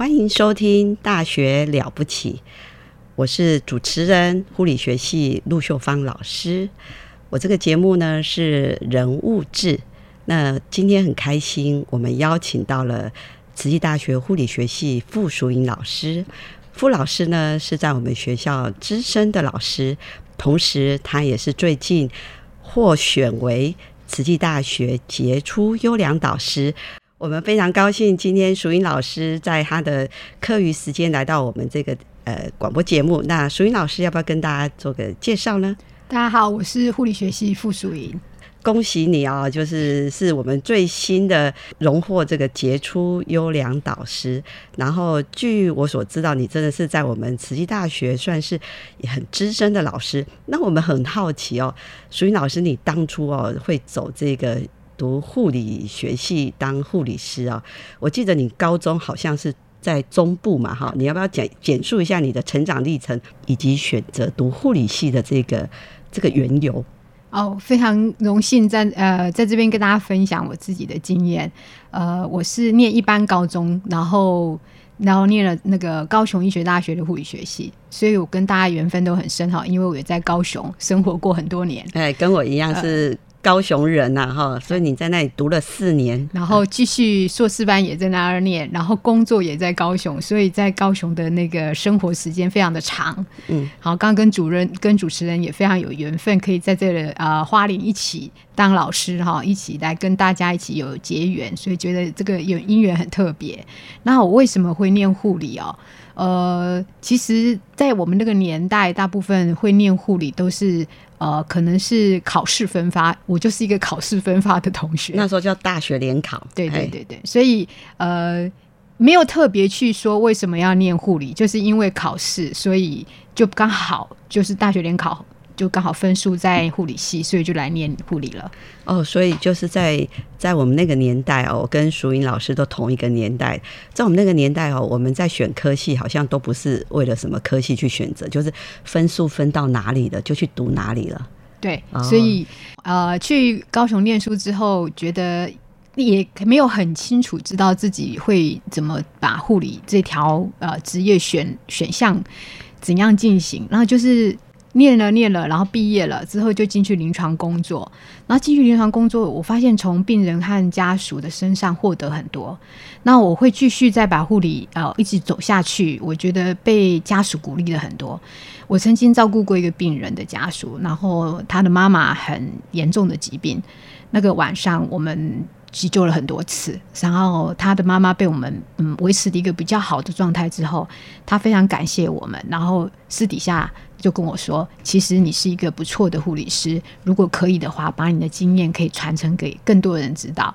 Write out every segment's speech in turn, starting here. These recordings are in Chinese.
欢迎收听《大学了不起》，我是主持人护理学系陆秀芳老师。我这个节目呢是人物志。那今天很开心，我们邀请到了慈济大学护理学系傅淑英老师。傅老师呢是在我们学校资深的老师，同时他也是最近获选为慈济大学杰出优良导师。我们非常高兴，今天淑英老师在他的课余时间来到我们这个呃广播节目。那淑英老师要不要跟大家做个介绍呢？大家好，我是护理学系傅淑英。恭喜你啊，就是是我们最新的荣获这个杰出优良导师。然后据我所知道，你真的是在我们慈济大学算是很资深的老师。那我们很好奇哦，淑英老师，你当初哦会走这个？读护理学系当护理师啊，我记得你高中好像是在中部嘛，哈，你要不要简简述一下你的成长历程，以及选择读护理系的这个这个缘由？哦，非常荣幸在呃在这边跟大家分享我自己的经验。呃，我是念一般高中，然后然后念了那个高雄医学大学的护理学系，所以我跟大家缘分都很深哈，因为我也在高雄生活过很多年。哎，跟我一样是。高雄人呐，哈，所以你在那里读了四年，然后继续硕士班也在那儿念，然后工作也在高雄，所以在高雄的那个生活时间非常的长。嗯，好，刚刚跟主任、跟主持人也非常有缘分，可以在这里啊花莲一起当老师哈，一起来跟大家一起有结缘，所以觉得这个有姻缘很特别。那我为什么会念护理哦？呃，其实，在我们那个年代，大部分会念护理都是。呃，可能是考试分发，我就是一个考试分发的同学。那时候叫大学联考，对对对对，所以呃，没有特别去说为什么要念护理，就是因为考试，所以就刚好就是大学联考。就刚好分数在护理系，所以就来念护理了。哦，所以就是在在我们那个年代哦，我跟淑英老师都同一个年代。在我们那个年代哦，我们在选科系好像都不是为了什么科系去选择，就是分数分到哪里了就去读哪里了。对，所以呃，去高雄念书之后，觉得也没有很清楚知道自己会怎么把护理这条呃职业选选项怎样进行，然后就是。念了念了，然后毕业了之后就进去临床工作。然后进去临床工作，我发现从病人和家属的身上获得很多。那我会继续再把护理呃一直走下去。我觉得被家属鼓励了很多。我曾经照顾过一个病人的家属，然后他的妈妈很严重的疾病。那个晚上我们急救了很多次，然后他的妈妈被我们嗯维持的一个比较好的状态之后，他非常感谢我们，然后私底下。就跟我说，其实你是一个不错的护理师，如果可以的话，把你的经验可以传承给更多人知道。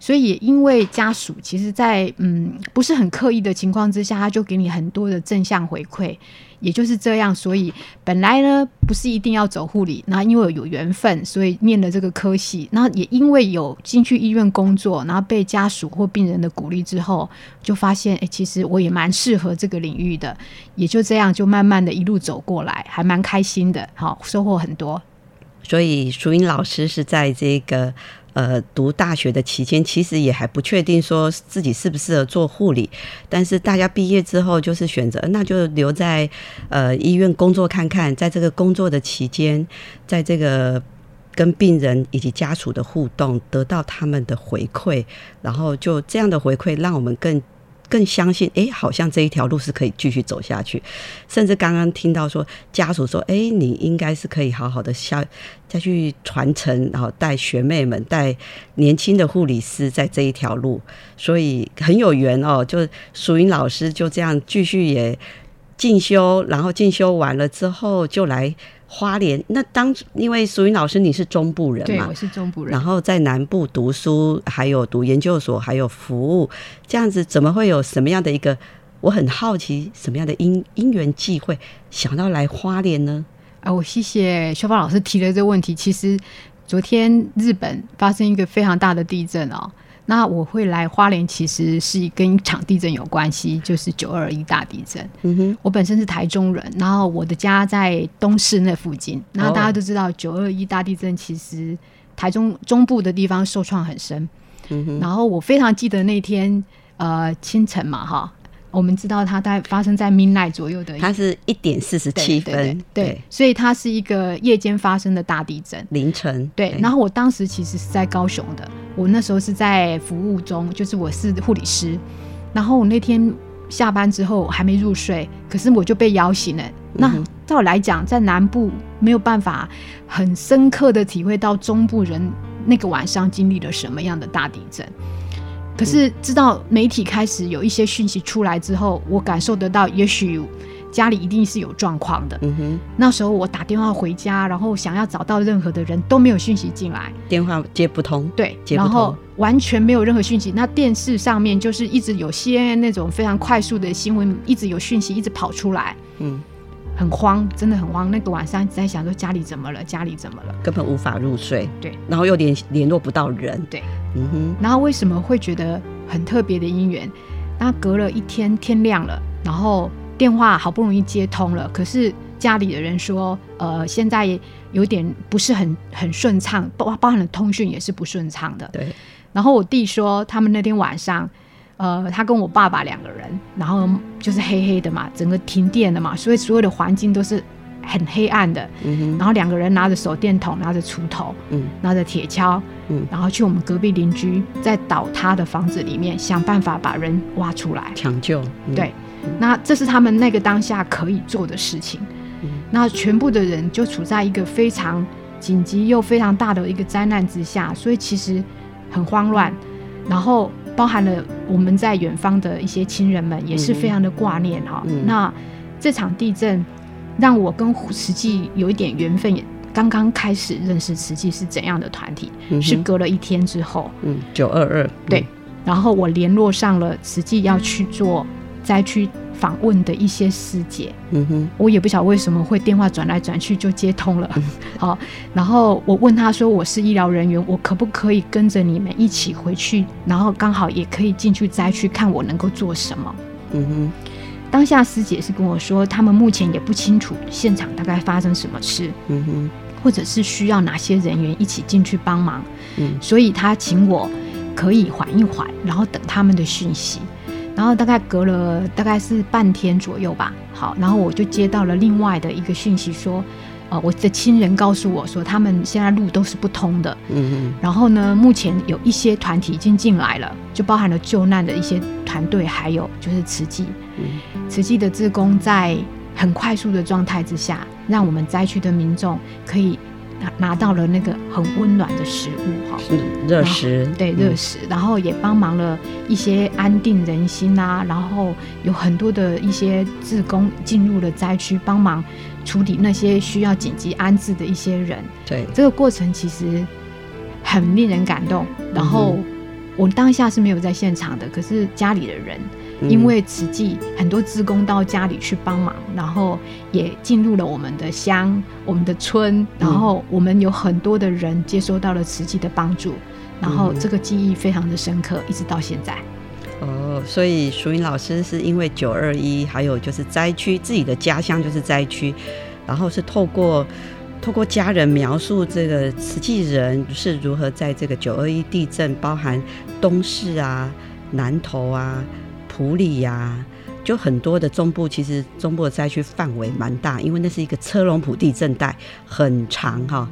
所以也因为家属，其实，在嗯不是很刻意的情况之下，他就给你很多的正向回馈。也就是这样，所以本来呢不是一定要走护理，那因为有缘分，所以念了这个科系。那也因为有进去医院工作，然后被家属或病人的鼓励之后，就发现哎，其实我也蛮适合这个领域的。也就这样，就慢慢的一路走过来，还蛮开心的，好收获很多。所以淑英老师是在这个。呃，读大学的期间，其实也还不确定说自己适不适合做护理，但是大家毕业之后就是选择，那就留在呃医院工作看看，在这个工作的期间，在这个跟病人以及家属的互动，得到他们的回馈，然后就这样的回馈，让我们更更相信，哎，好像这一条路是可以继续走下去。甚至刚刚听到说，家属说，哎，你应该是可以好好的下再去传承，然后带学妹们、带年轻的护理师在这一条路，所以很有缘哦。就淑英老师就这样继续也进修，然后进修完了之后就来。花莲那当因为淑云老师你是中部人嘛，对，我是中部人，然后在南部读书，还有读研究所，还有服务，这样子怎么会有什么样的一个？我很好奇什么样的因因缘际会想到来花莲呢？啊，我谢谢修芳老师提了这个问题。其实昨天日本发生一个非常大的地震哦。那我会来花莲，其实是跟一场地震有关系，就是九二一大地震。嗯哼，我本身是台中人，然后我的家在东市那附近。那大家都知道，九二一大地震其实台中中部的地方受创很深。嗯哼，然后我非常记得那天呃清晨嘛，哈。我们知道它在发生在 midnight 左右的，它是一点四十七分，对，所以它是一个夜间发生的大地震，凌晨。对，然后我当时其实是在高雄的，我那时候是在服务中，就是我是护理师，然后我那天下班之后还没入睡，可是我就被摇醒了。那照来讲，在南部没有办法很深刻的体会到中部人那个晚上经历了什么样的大地震。可是知道媒体开始有一些讯息出来之后，我感受得到，也许家里一定是有状况的。嗯哼，那时候我打电话回家，然后想要找到任何的人都没有讯息进来，电话接不通。对，接不通，完全没有任何讯息。那电视上面就是一直有 CNN 那种非常快速的新闻，一直有讯息一直跑出来。嗯。很慌，真的很慌。那个晚上一直在想说家里怎么了，家里怎么了，根本无法入睡。对，然后又联联络不到人。对，嗯哼。然后为什么会觉得很特别的姻缘？那隔了一天天亮了，然后电话好不容易接通了，可是家里的人说，呃，现在有点不是很很顺畅，包包含了通讯也是不顺畅的。对。然后我弟说，他们那天晚上。呃，他跟我爸爸两个人，然后就是黑黑的嘛，整个停电了嘛，所以所有的环境都是很黑暗的。然后两个人拿着手电筒，拿着锄头，嗯，拿着铁锹，嗯，然后去我们隔壁邻居在倒塌的房子里面想办法把人挖出来抢救。对，那这是他们那个当下可以做的事情。嗯。那全部的人就处在一个非常紧急又非常大的一个灾难之下，所以其实很慌乱，然后。包含了我们在远方的一些亲人们，也是非常的挂念哈。那这场地震让我跟慈济有一点缘分，也刚刚开始认识慈济是怎样的团体，是隔了一天之后，嗯，九二二，对，然后我联络上了慈济要去做灾区。访问的一些师姐，嗯哼，我也不晓得为什么会电话转来转去就接通了，好，然后我问他说我是医疗人员，我可不可以跟着你们一起回去，然后刚好也可以进去灾区看我能够做什么，嗯哼，当下师姐是跟我说，他们目前也不清楚现场大概发生什么事，嗯哼，或者是需要哪些人员一起进去帮忙，嗯，所以他请我可以缓一缓，然后等他们的讯息。然后大概隔了大概是半天左右吧，好，然后我就接到了另外的一个讯息，说，呃，我的亲人告诉我说，他们现在路都是不通的，嗯嗯，然后呢，目前有一些团体已经进来了，就包含了救难的一些团队，还有就是慈济，慈济的志工在很快速的状态之下，让我们灾区的民众可以。拿到了那个很温暖的食物，哈，是热食，对热食，然后也帮忙了一些安定人心啊，然后有很多的一些志工进入了灾区，帮忙处理那些需要紧急安置的一些人。对，这个过程其实很令人感动。然后我当下是没有在现场的，可是家里的人。因为慈济很多职工到家里去帮忙，然后也进入了我们的乡、我们的村，然后我们有很多的人接收到了慈济的帮助，然后这个记忆非常的深刻，一直到现在。哦，所以淑英老师是因为九二一，还有就是灾区，自己的家乡就是灾区，然后是透过透过家人描述这个慈济人是如何在这个九二一地震，包含东市啊、南投啊。普里呀，就很多的中部，其实中部的灾区范围蛮大，因为那是一个车龙埔地震带，很长哈。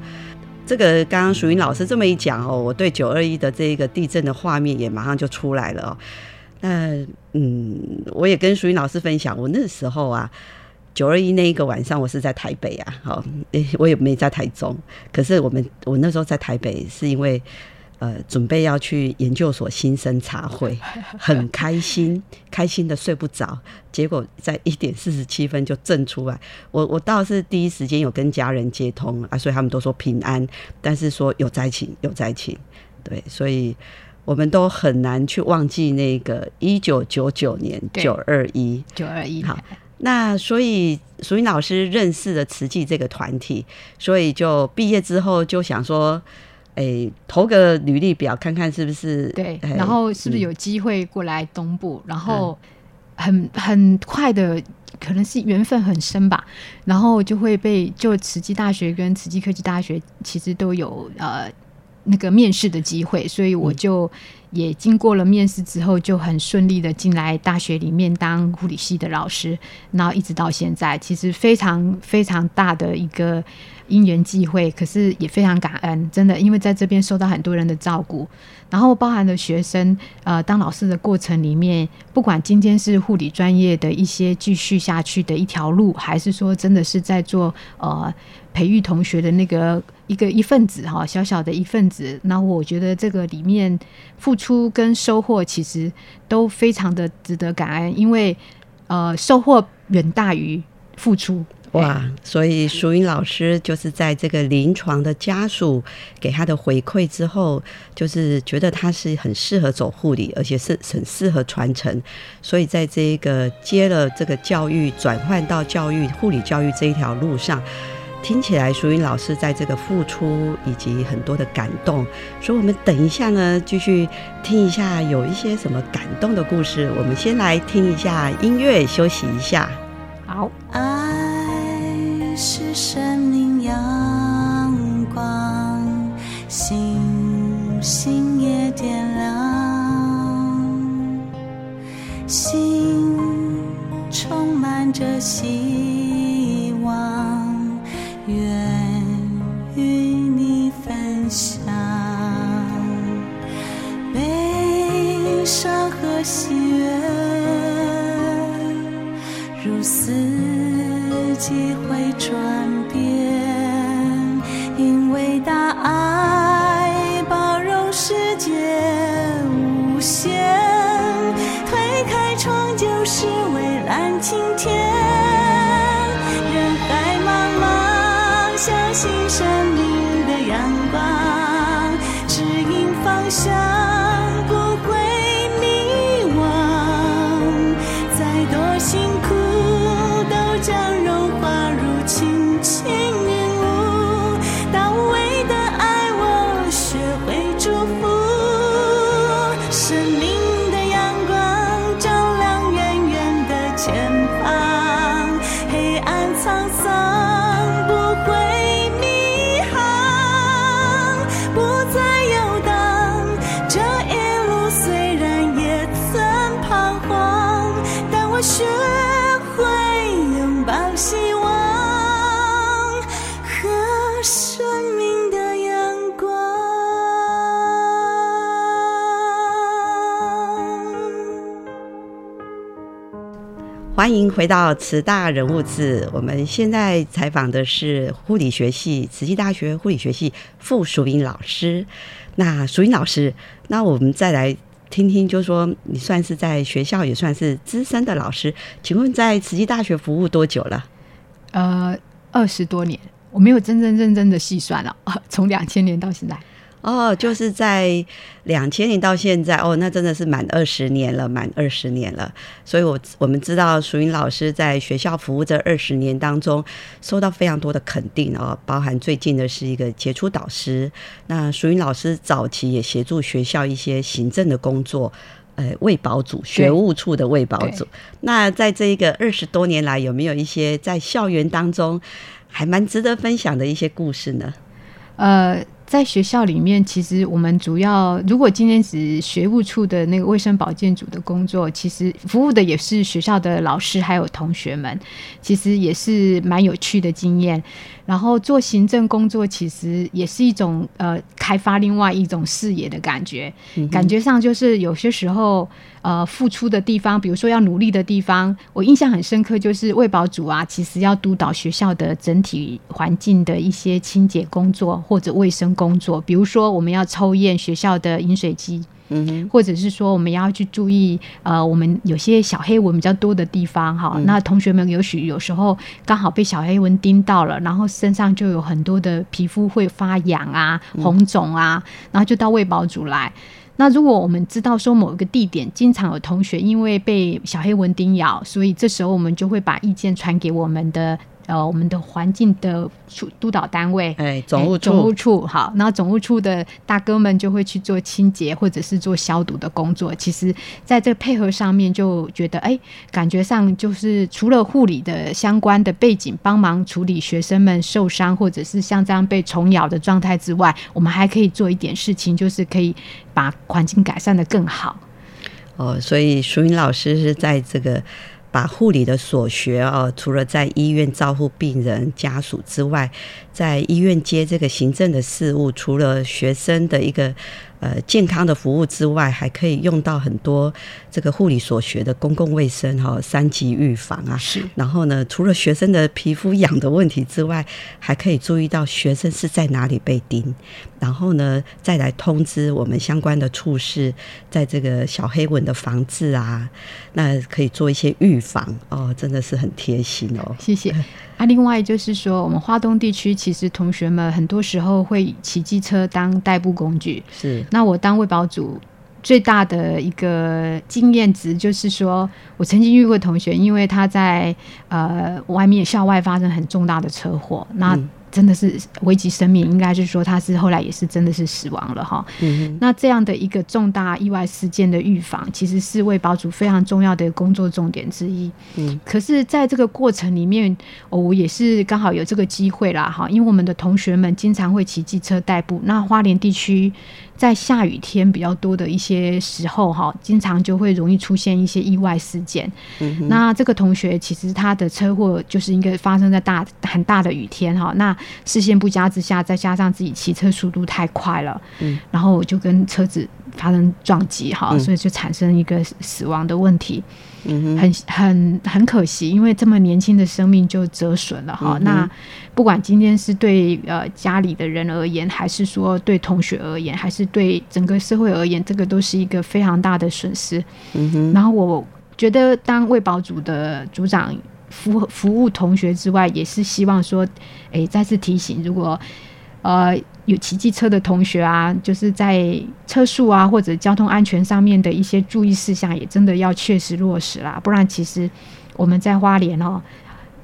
这个刚刚淑英老师这么一讲哦，我对九二一的这个地震的画面也马上就出来了哦。那嗯，我也跟淑英老师分享，我那时候啊，九二一那一个晚上，我是在台北啊，好，我也没在台中。可是我们我那时候在台北，是因为呃准备要去研究所新生茶会，很开心，开心的睡不着。结果在一点四十七分就震出来，我我倒是第一时间有跟家人接通啊，所以他们都说平安，但是说有灾情，有灾情，对，所以。我们都很难去忘记那个一九九九年九二一九二一。好，那所以淑云老师认识了慈济这个团体，所以就毕业之后就想说，哎，投个履历表看看是不是对，然后是不是有机会过来东部，然后很很快的，可能是缘分很深吧，然后就会被就慈济大学跟慈济科技大学其实都有呃。那个面试的机会，所以我就也经过了面试之后，就很顺利的进来大学里面当护理系的老师，然后一直到现在，其实非常非常大的一个因缘际会，可是也非常感恩，真的，因为在这边受到很多人的照顾。然后包含了学生，呃，当老师的过程里面，不管今天是护理专业的一些继续下去的一条路，还是说真的是在做呃培育同学的那个一个一份子哈，小小的一份子，那我觉得这个里面付出跟收获其实都非常的值得感恩，因为呃收获远大于付出。哇！所以淑英老师就是在这个临床的家属给他的回馈之后，就是觉得他是很适合走护理，而且是很适合传承。所以在这个接了这个教育转换到教育护理教育这一条路上，听起来淑英老师在这个付出以及很多的感动。所以我们等一下呢，继续听一下有一些什么感动的故事。我们先来听一下音乐，休息一下。好。爱是生命阳光，星星也点亮，心充满着希茫，相信生命的阳光，指引方向。欢迎回到慈大人物志。我们现在采访的是护理学系慈济大学护理学系傅淑英老师。那淑英老师，那我们再来听听，就是说你算是在学校也算是资深的老师，请问在慈济大学服务多久了？呃，二十多年，我没有真真正正的细算了，从两千年到现在。哦，就是在两千年到现在，哦，那真的是满二十年了，满二十年了。所以，我我们知道淑云老师在学校服务这二十年当中，受到非常多的肯定哦，包含最近的是一个杰出导师。那淑云老师早期也协助学校一些行政的工作，呃，卫保组、学务处的卫保组。那在这一个二十多年来，有没有一些在校园当中还蛮值得分享的一些故事呢？呃。在学校里面，其实我们主要如果今天是学务处的那个卫生保健组的工作，其实服务的也是学校的老师还有同学们，其实也是蛮有趣的经验。然后做行政工作，其实也是一种呃开发另外一种视野的感觉，感觉上就是有些时候呃付出的地方，比如说要努力的地方，我印象很深刻，就是卫保组啊，其实要督导学校的整体环境的一些清洁工作或者卫生工作，比如说我们要抽验学校的饮水机。嗯，或者是说我们要去注意，呃，我们有些小黑蚊比较多的地方哈，那同学们有许有时候刚好被小黑蚊叮到了，然后身上就有很多的皮肤会发痒啊、红肿啊，然后就到卫保组来。那如果我们知道说某一个地点经常有同学因为被小黑蚊叮咬，所以这时候我们就会把意见传给我们的。呃，我们的环境的处督导单位，哎，总务处，总务处好，然后总务处的大哥们就会去做清洁或者是做消毒的工作。其实，在这配合上面，就觉得哎，感觉上就是除了护理的相关的背景，帮忙处理学生们受伤或者是像这样被虫咬的状态之外，我们还可以做一点事情，就是可以把环境改善的更好。哦，所以淑云老师是在这个。把护理的所学哦，除了在医院照顾病人家属之外，在医院接这个行政的事务，除了学生的一个。呃，健康的服务之外，还可以用到很多这个护理所学的公共卫生哈，三级预防啊。是。然后呢，除了学生的皮肤痒的问题之外，还可以注意到学生是在哪里被叮，然后呢，再来通知我们相关的处室，在这个小黑蚊的防治啊，那可以做一些预防哦，真的是很贴心哦。谢谢。那另外就是说，我们华东地区其实同学们很多时候会骑机车当代步工具。是。那我当卫保组最大的一个经验值就是说，我曾经遇过同学，因为他在呃外面校外发生很重大的车祸，那。真的是危及生命，应该是说他是后来也是真的是死亡了哈。嗯那这样的一个重大意外事件的预防，其实是为保主非常重要的工作重点之一。嗯，可是在这个过程里面，我也是刚好有这个机会啦哈，因为我们的同学们经常会骑机车代步，那花莲地区。在下雨天比较多的一些时候，哈，经常就会容易出现一些意外事件。那这个同学其实他的车祸就是应该发生在大很大的雨天，哈，那视线不佳之下，再加上自己骑车速度太快了，嗯，然后我就跟车子发生撞击，哈，所以就产生一个死亡的问题。嗯很很很可惜，因为这么年轻的生命就折损了哈。那不管今天是对呃家里的人而言，还是说对同学而言，还是对整个社会而言，这个都是一个非常大的损失。嗯哼。然后我觉得当卫保组的组长服服务同学之外，也是希望说，哎，再次提醒，如果呃。有骑机车的同学啊，就是在车速啊或者交通安全上面的一些注意事项，也真的要确实落实啦。不然，其实我们在花莲哦，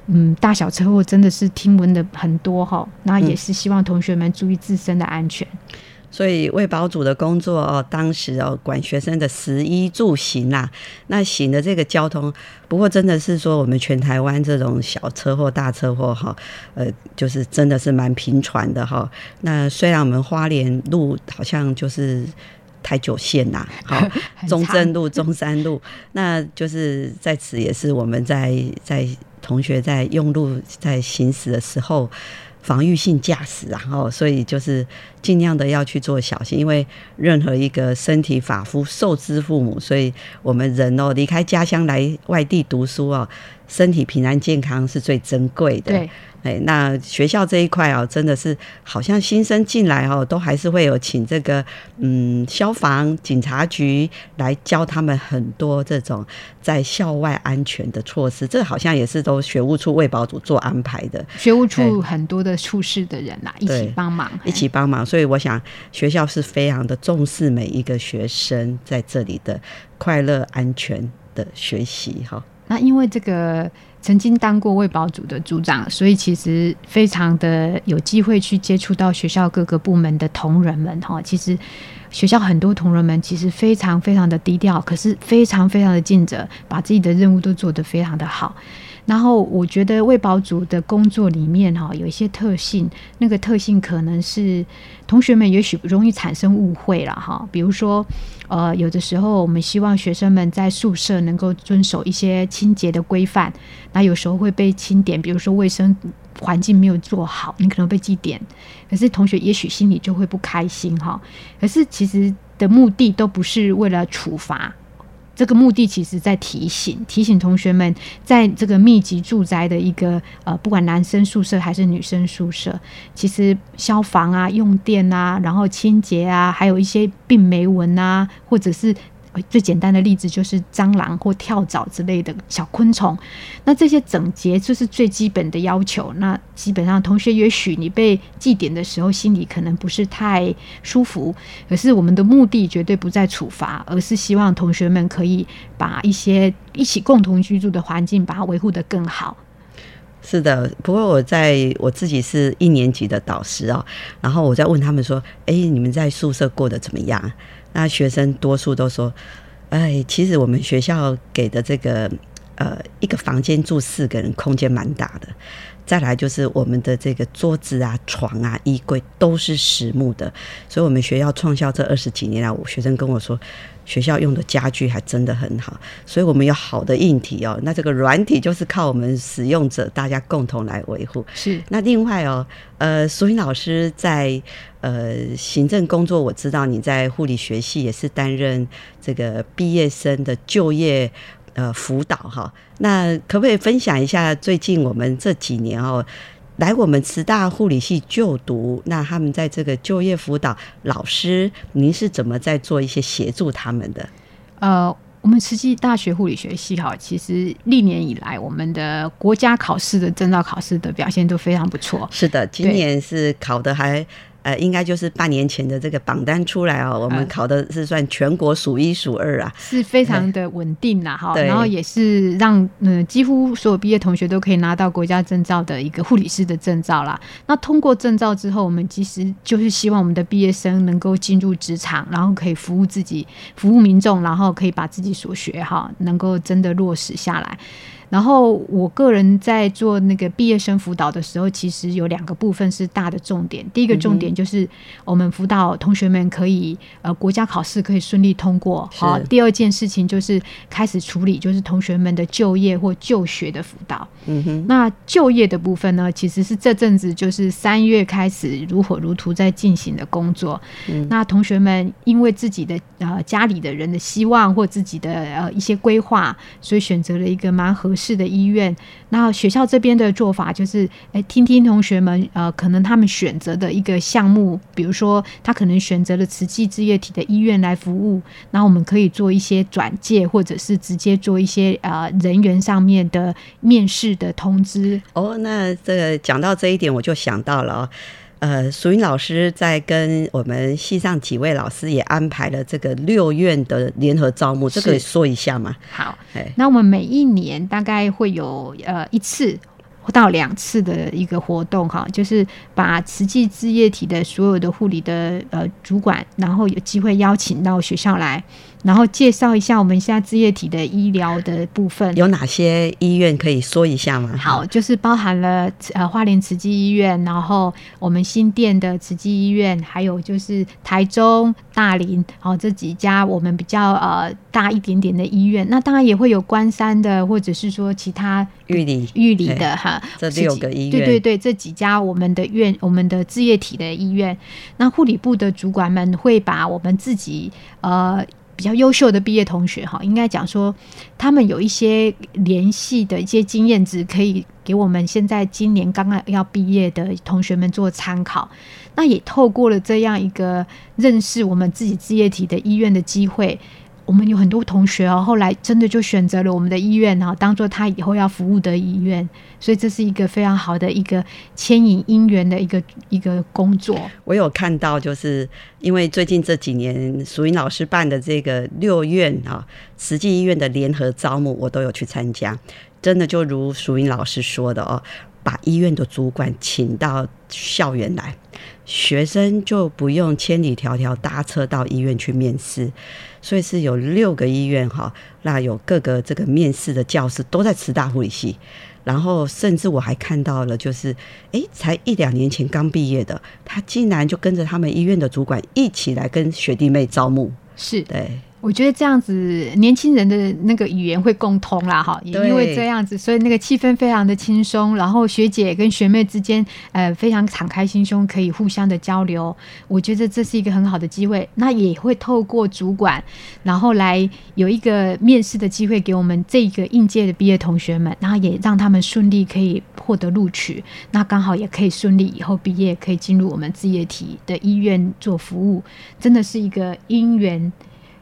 嗯，大小车祸真的是听闻的很多哈。那也是希望同学们注意自身的安全。所以卫保组的工作哦，当时哦管学生的食衣住行啦，那行的这个交通，不过真的是说我们全台湾这种小车祸、大车祸哈，呃，就是真的是蛮频传的哈。那虽然我们花莲路好像就是台九线呐，好 中正路、中山路，那就是在此也是我们在在同学在用路在行驶的时候。防御性驾驶，然后所以就是尽量的要去做小心，因为任何一个身体发肤受之父母，所以我们人哦离开家乡来外地读书哦，身体平安健康是最珍贵的。对。哎，那学校这一块哦，真的是好像新生进来哦，都还是会有请这个嗯消防警察局来教他们很多这种在校外安全的措施。这好像也是都学务处卫保组做安排的。学务处很多的处事的人呐，一起帮忙，一起帮忙。所以我想学校是非常的重视每一个学生在这里的快乐安全的学习哈。那因为这个。曾经当过卫保组的组长，所以其实非常的有机会去接触到学校各个部门的同仁们哈。其实学校很多同仁们其实非常非常的低调，可是非常非常的尽责，把自己的任务都做得非常的好。然后我觉得卫保组的工作里面哈有一些特性，那个特性可能是同学们也许容易产生误会了哈。比如说，呃，有的时候我们希望学生们在宿舍能够遵守一些清洁的规范，那有时候会被清点，比如说卫生环境没有做好，你可能被记点，可是同学也许心里就会不开心哈。可是其实的目的都不是为了处罚。这个目的其实在提醒提醒同学们，在这个密集住宅的一个呃，不管男生宿舍还是女生宿舍，其实消防啊、用电啊、然后清洁啊，还有一些病媒蚊啊，或者是。最简单的例子就是蟑螂或跳蚤之类的小昆虫，那这些整洁就是最基本的要求。那基本上同学也许你被记点的时候，心里可能不是太舒服，可是我们的目的绝对不在处罚，而是希望同学们可以把一些一起共同居住的环境，把它维护得更好。是的，不过我在我自己是一年级的导师哦，然后我在问他们说：“哎，你们在宿舍过得怎么样？”那学生多数都说：“哎，其实我们学校给的这个呃一个房间住四个人，空间蛮大的。再来就是我们的这个桌子啊、床啊、衣柜都是实木的，所以我们学校创校这二十几年来，我学生跟我说。”学校用的家具还真的很好，所以我们有好的硬体哦。那这个软体就是靠我们使用者大家共同来维护。是。那另外哦，呃，苏云老师在呃行政工作，我知道你在护理学系也是担任这个毕业生的就业呃辅导哈。那可不可以分享一下最近我们这几年哦？来我们慈大护理系就读，那他们在这个就业辅导老师，您是怎么在做一些协助他们的？呃，我们慈济大学护理学系哈，其实历年以来，我们的国家考试的证照考试的表现都非常不错。是的，今年是考的还。呃，应该就是半年前的这个榜单出来哦，我们考的是算全国数一数二啊，是非常的稳定啦哈，然后也是让嗯几乎所有毕业同学都可以拿到国家证照的一个护理师的证照啦。那通过证照之后，我们其实就是希望我们的毕业生能够进入职场，然后可以服务自己、服务民众，然后可以把自己所学哈能够真的落实下来。然后我个人在做那个毕业生辅导的时候，其实有两个部分是大的重点。第一个重点就是我们辅导同学们可以呃国家考试可以顺利通过。好，第二件事情就是开始处理就是同学们的就业或就学的辅导。嗯哼。那就业的部分呢，其实是这阵子就是三月开始如火如荼在进行的工作。嗯。那同学们因为自己的呃家里的人的希望或自己的呃一些规划，所以选择了一个蛮合。市的医院，那学校这边的做法就是，哎，听听同学们，呃，可能他们选择的一个项目，比如说他可能选择了慈济置业体的医院来服务，那我们可以做一些转介，或者是直接做一些呃人员上面的面试的通知。哦，那这个讲到这一点，我就想到了。呃，淑云老师在跟我们系上几位老师也安排了这个六院的联合招募，这个说一下吗？好，那我们每一年大概会有呃一次到两次的一个活动哈，就是把慈济置业体的所有的护理的呃主管，然后有机会邀请到学校来。然后介绍一下我们现在置业体的医疗的部分有哪些医院可以说一下吗？好，就是包含了呃花莲慈济医院，然后我们新店的慈济医院，还有就是台中、大林，好这几家我们比较呃大一点点的医院。那当然也会有关山的，或者是说其他玉里玉里的哈，这六个医院，对对对，这几家我们的院，我们的置业体的医院，那护理部的主管们会把我们自己呃。比较优秀的毕业同学哈，应该讲说，他们有一些联系的一些经验值，可以给我们现在今年刚刚要毕业的同学们做参考。那也透过了这样一个认识我们自己置业体的医院的机会。我们有很多同学哦，后来真的就选择了我们的医院哈，当做他以后要服务的医院，所以这是一个非常好的一个牵引姻缘的一个一个工作。我有看到，就是因为最近这几年淑英老师办的这个六院啊，慈济医院的联合招募，我都有去参加。真的就如淑英老师说的哦，把医院的主管请到校园来，学生就不用千里迢迢搭车到医院去面试。所以是有六个医院哈，那有各个这个面试的教室都在慈大护理系，然后甚至我还看到了，就是哎，才一两年前刚毕业的，他竟然就跟着他们医院的主管一起来跟学弟妹招募，是对。我觉得这样子，年轻人的那个语言会共通啦，哈，也因为这样子，所以那个气氛非常的轻松。然后学姐跟学妹之间，呃，非常敞开心胸，可以互相的交流。我觉得这是一个很好的机会。那也会透过主管，然后来有一个面试的机会给我们这个应届的毕业同学们，然后也让他们顺利可以获得录取。那刚好也可以顺利以后毕业，可以进入我们自业体的医院做服务。真的是一个因缘。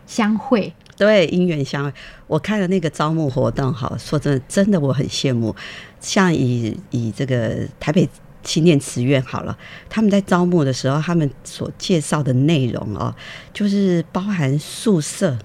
相会，对，因缘相会。我看了那个招募活动，哈，说真的，真的我很羡慕。像以以这个台北青年慈院好了，他们在招募的时候，他们所介绍的内容哦，就是包含宿舍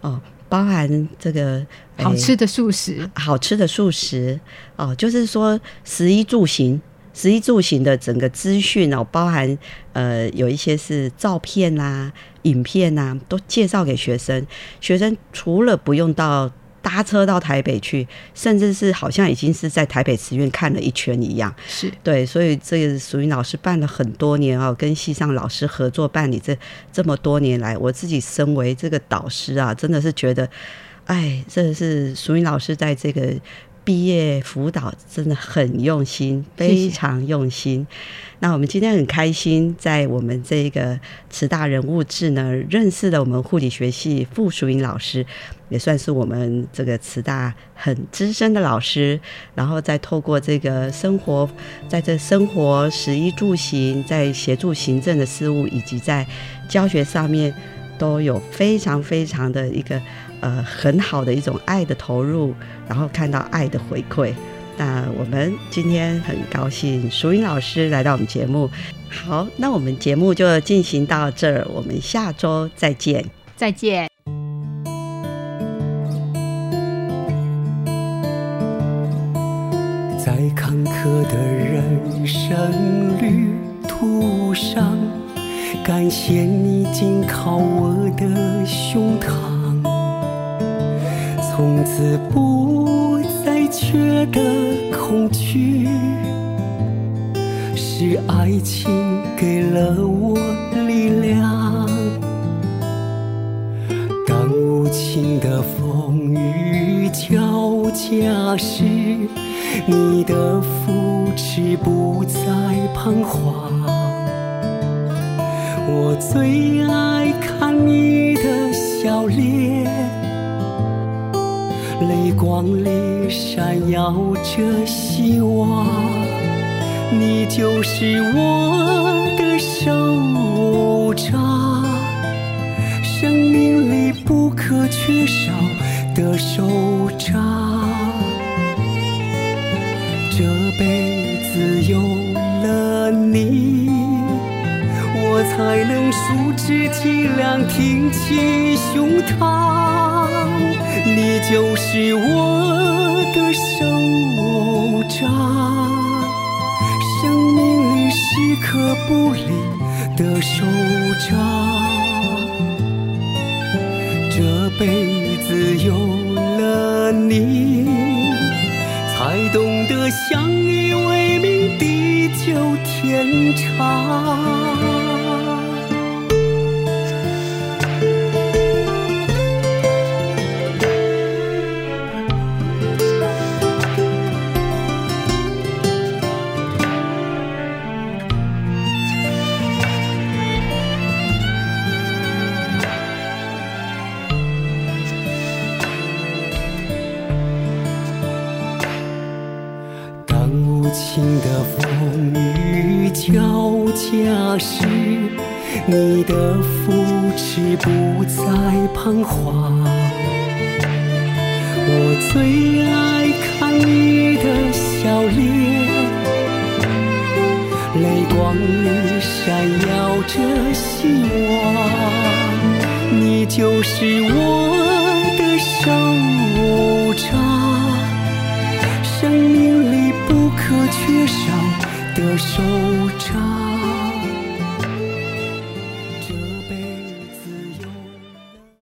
哦，包含这个好吃的素食，好吃的素食哦，就是说食衣住行。食衣住行的整个资讯哦，包含呃有一些是照片呐、影片呐，都介绍给学生。学生除了不用到搭车到台北去，甚至是好像已经是在台北慈院看了一圈一样。是对，所以这个属于老师办了很多年啊，跟西上老师合作办理这这么多年来，我自己身为这个导师啊，真的是觉得，哎，这是属于老师在这个。毕业辅导真的很用心，非常用心。那我们今天很开心，在我们这个慈大人物志呢，认识了我们护理学系傅淑英老师，也算是我们这个慈大很资深的老师。然后再透过这个生活，在这生活、食衣住行，在协助行政的事务，以及在教学上面，都有非常非常的一个。呃，很好的一种爱的投入，然后看到爱的回馈。那我们今天很高兴，淑英老师来到我们节目。好，那我们节目就进行到这儿，我们下周再见，再见。在坎坷的人生旅途上，感谢你紧靠我的胸膛。从此不再觉得恐惧，是爱情给了我力量。当无情的风雨交加时，你的扶持不再彷徨。我最爱看你的笑脸。泪光里闪耀着希望，你就是我的手掌，生命里不可缺少的手掌。这杯才能竖起脊梁，挺起胸膛。你就是我的手掌，生命里时刻不离的手掌。这辈子有了你，才懂得相依为命，地久天长。你的扶持不再彷徨，我最爱看你的笑脸，泪光里闪耀着希望，你就是我的手掌，生命里不可缺少的手掌。